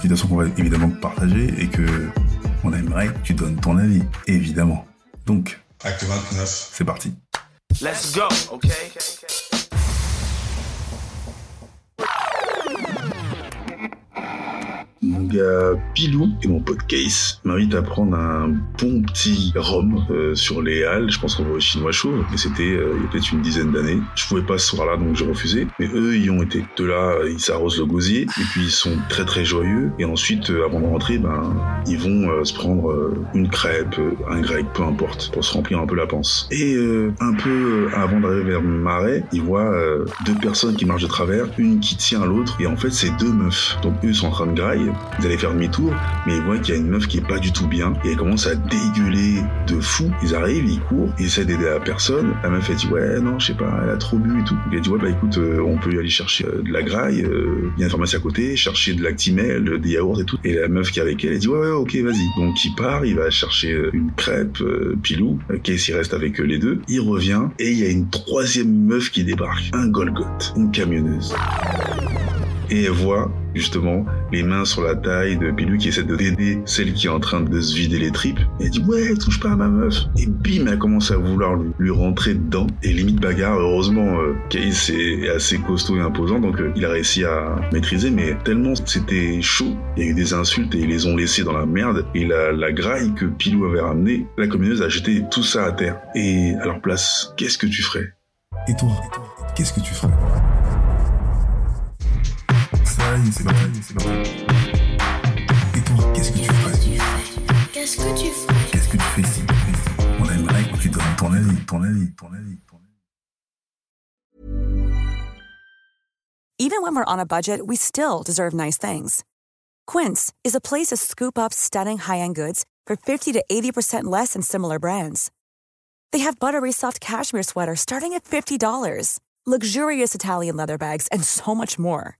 Situation qu'on va évidemment partager et que on aimerait que tu donnes ton avis, évidemment. Donc, Acte 29. c'est parti. Let's go, okay? Gars Pilou et mon pote Case m'invitent à prendre un bon petit rhum euh, sur les halles. Je pense qu'on va au chinois chaud, mais c'était euh, il y a peut-être une dizaine d'années. Je pouvais pas ce soir-là, donc j'ai refusé. Mais eux, ils ont été. De là, ils s'arrosent le gosier, et puis ils sont très très joyeux. Et ensuite, euh, avant de rentrer, ben, ils vont euh, se prendre euh, une crêpe, euh, un grec, peu importe, pour se remplir un peu la panse. Et euh, un peu euh, avant d'arriver vers marais, ils voient euh, deux personnes qui marchent de travers, une qui tient l'autre, et en fait, c'est deux meufs. Donc eux sont en train de grailler. Ils allaient faire demi-tour, mais ils voient qu'il y a une meuf qui est pas du tout bien, et elle commence à dégueuler de fou. Ils arrivent, ils courent, ils essaient d'aider la personne. La meuf, elle dit, ouais, non, je sais pas, elle a trop bu et tout. Il a dit, ouais, bah écoute, euh, on peut aller chercher euh, de la graille, euh, il y a une pharmacie à côté, chercher de l'actimel, des yaourts et tout. Et la meuf qui est avec elle, elle dit, ouais, ouais, ok, vas-y. Donc il part, il va chercher euh, une crêpe, euh, Pilou, Case, il reste avec les deux. Il revient, et il y a une troisième meuf qui débarque, un Golgoth, une camionneuse et elle voit justement les mains sur la taille de Pilou qui essaie de d'aider celle qui est en train de se vider les tripes. Et elle dit ouais, touche pas à ma meuf. Et bim, elle commence à vouloir lui, rentrer dedans. Et limite bagarre. Heureusement, euh, Case est assez costaud et imposant, donc euh, il a réussi à maîtriser. Mais tellement c'était chaud, il y a eu des insultes et ils les ont laissés dans la merde. Et la, la graille que Pilou avait ramenée, la communeuse a jeté tout ça à terre. Et à leur place, qu'est-ce que tu ferais? Et toi, qu'est-ce que tu ferais? Ça y est, c'est parti, c'est parti. Et toi, qu'est-ce que tu ferais Qu'est-ce que tu ferais Qu'est-ce que tu fais si On aimerait que tu donnes ton avis, ton avis, ton avis, ton avis. Even when we're on a budget, we still deserve nice things. Quince is a place to scoop up stunning high-end goods for 50 to 80% less than similar brands. They have buttery soft cashmere sweaters starting at $50, luxurious Italian leather bags, and so much more.